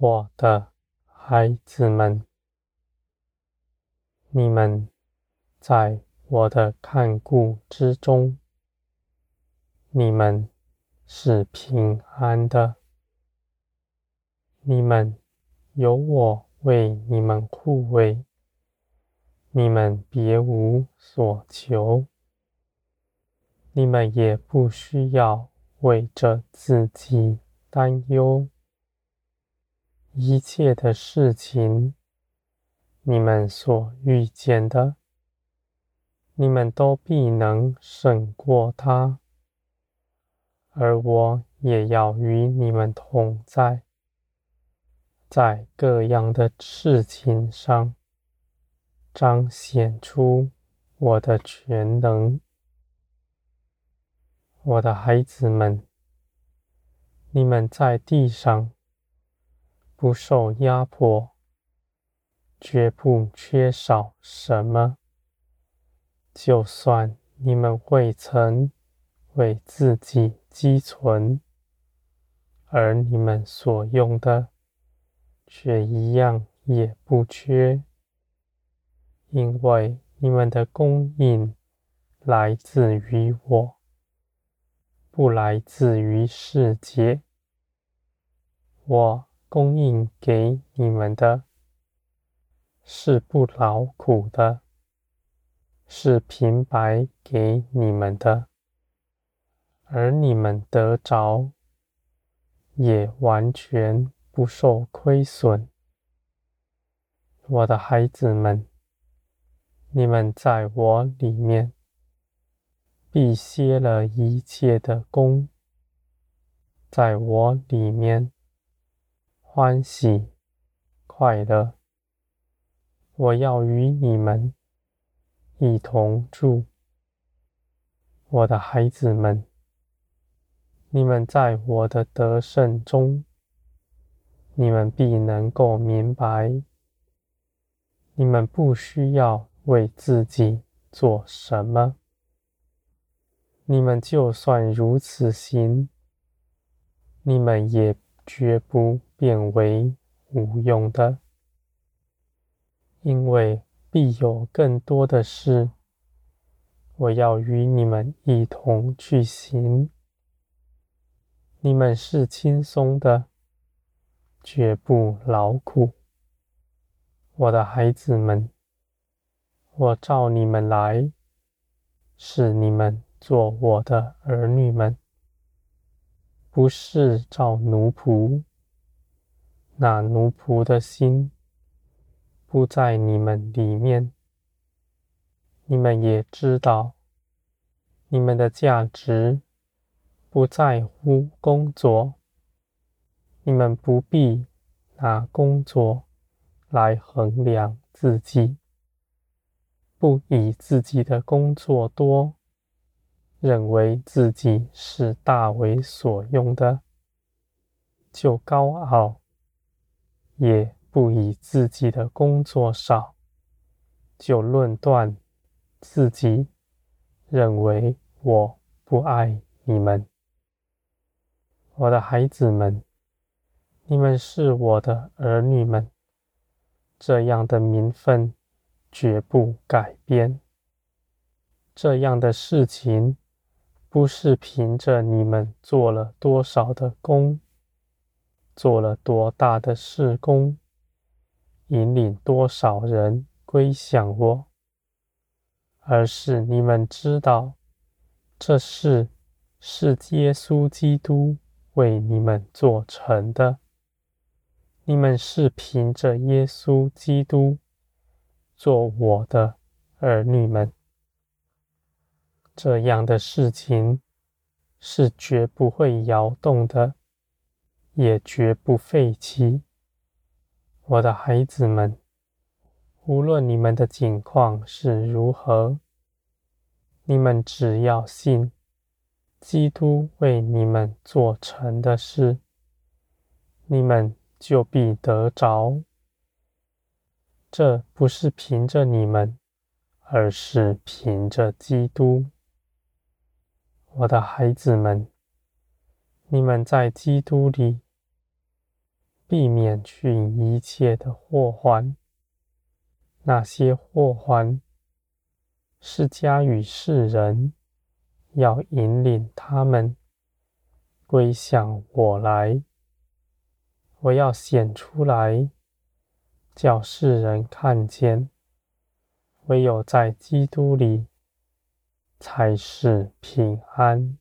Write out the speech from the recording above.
我的孩子们，你们在我的看顾之中，你们是平安的。你们有我为你们护卫，你们别无所求，你们也不需要为着自己担忧。一切的事情，你们所遇见的，你们都必能胜过他，而我也要与你们同在，在各样的事情上彰显出我的全能。我的孩子们，你们在地上。不受压迫，绝不缺少什么。就算你们未曾为自己积存，而你们所用的却一样也不缺，因为你们的供应来自于我，不来自于世界。我。供应给你们的，是不劳苦的，是平白给你们的，而你们得着，也完全不受亏损。我的孩子们，你们在我里面，必歇了一切的工，在我里面。欢喜快乐，我要与你们一同住，我的孩子们，你们在我的得胜中，你们必能够明白，你们不需要为自己做什么，你们就算如此行，你们也绝不。变为无用的，因为必有更多的事，我要与你们一同去行。你们是轻松的，绝不劳苦。我的孩子们，我召你们来，是你们做我的儿女们，不是找奴仆。那奴仆的心不在你们里面，你们也知道，你们的价值不在乎工作，你们不必拿工作来衡量自己，不以自己的工作多，认为自己是大为所用的，就高傲。也不以自己的工作少，就论断自己，认为我不爱你们，我的孩子们，你们是我的儿女们，这样的名分绝不改变。这样的事情不是凭着你们做了多少的工。做了多大的事功，引领多少人归向我，而是你们知道，这事是耶稣基督为你们做成的。你们是凭着耶稣基督做我的儿女们，这样的事情是绝不会摇动的。也绝不废弃，我的孩子们，无论你们的境况是如何，你们只要信基督为你们做成的事，你们就必得着。这不是凭着你们，而是凭着基督。我的孩子们，你们在基督里。避免去一切的祸患。那些祸患是加于世人，要引领他们归向我来。我要显出来，叫世人看见，唯有在基督里才是平安。